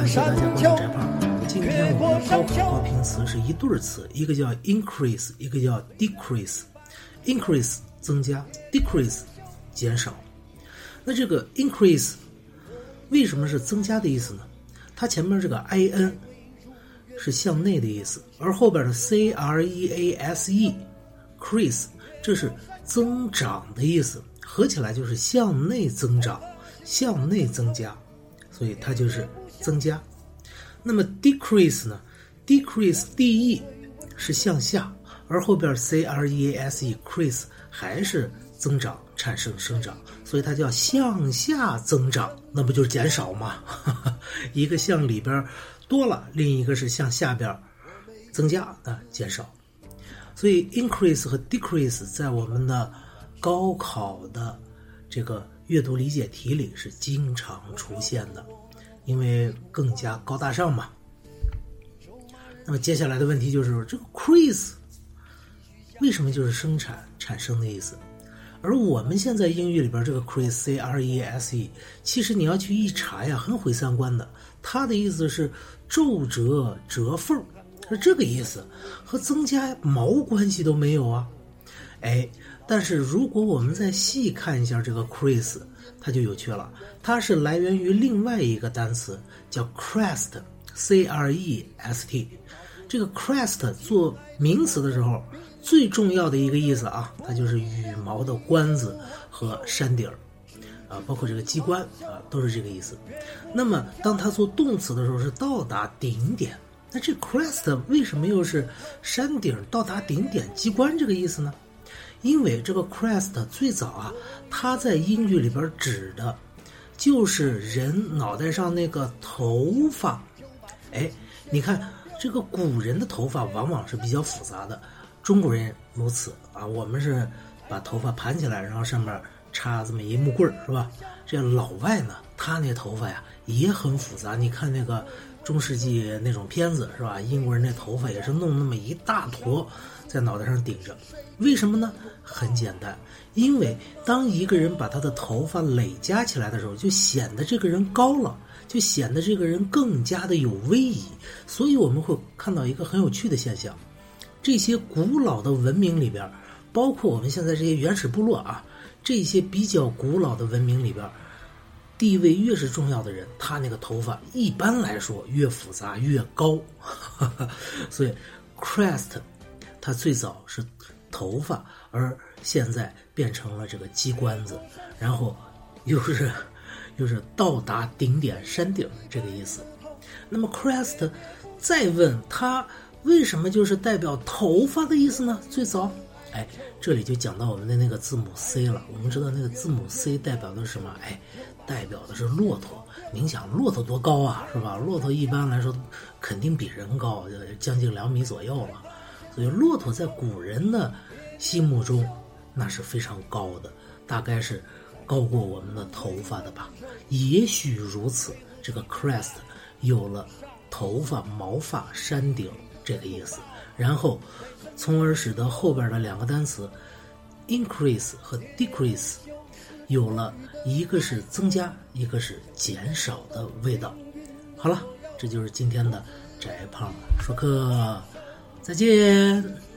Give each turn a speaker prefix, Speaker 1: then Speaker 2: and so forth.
Speaker 1: 感谢大家关注翟胖。今天我们的高考高频词是一对儿词，一个叫 increase，一个叫 decrease。increase 增加，decrease 减少。那这个 increase 为什么是增加的意思呢？它前面这个 in 是向内的意思，而后边的 c r e a s e，crease 这是增长的意思，合起来就是向内增长、向内增加，所以它就是增加。那么 decrease 呢？decrease d e 是向下，而后边 c r e a s e crease 还是增长、产生、生长，所以它叫向下增长，那不就是减少吗？一个向里边多了，另一个是向下边增加啊，减少。所以 increase 和 decrease 在我们的高考的这个阅读理解题里是经常出现的。因为更加高大上嘛。那么接下来的问题就是，这个 crease 为什么就是生产、产生的意思？而我们现在英语里边这个 crease c r e s e，其实你要去一查呀，很毁三观的。它的意思是皱褶、折缝，是这个意思，和增加毛关系都没有啊。哎，但是如果我们再细看一下这个 crease。它就有趣了，它是来源于另外一个单词叫 crest，c r e s t。这个 crest 做名词的时候，最重要的一个意思啊，它就是羽毛的冠子和山顶儿，啊，包括这个机关啊，都是这个意思。那么当它做动词的时候，是到达顶点。那这 crest 为什么又是山顶到达顶点机关这个意思呢？因为这个 crest 最早啊，它在英语里边指的，就是人脑袋上那个头发。哎，你看这个古人的头发往往是比较复杂的，中国人如此啊。我们是把头发盘起来，然后上面插这么一木棍儿，是吧？这老外呢，他那头发呀也很复杂。你看那个中世纪那种片子，是吧？英国人那头发也是弄那么一大坨。在脑袋上顶着，为什么呢？很简单，因为当一个人把他的头发累加起来的时候，就显得这个人高了，就显得这个人更加的有威仪。所以我们会看到一个很有趣的现象：这些古老的文明里边，包括我们现在这些原始部落啊，这些比较古老的文明里边，地位越是重要的人，他那个头发一般来说越复杂越高。所以，crest。它最早是头发，而现在变成了这个鸡冠子，然后又是又是到达顶点山顶这个意思。那么 crest 再问它为什么就是代表头发的意思呢？最早，哎，这里就讲到我们的那个字母 C 了。我们知道那个字母 C 代表的是什么？哎，代表的是骆驼。您想骆驼多高啊，是吧？骆驼一般来说肯定比人高，将近两米左右了。所以，骆驼在古人的心目中，那是非常高的，大概是高过我们的头发的吧。也许如此，这个 crest 有了头发、毛发、山顶这个意思，然后，从而使得后边的两个单词 increase 和 decrease 有了一个是增加，一个是减少的味道。好了，这就是今天的翟胖说课。再见。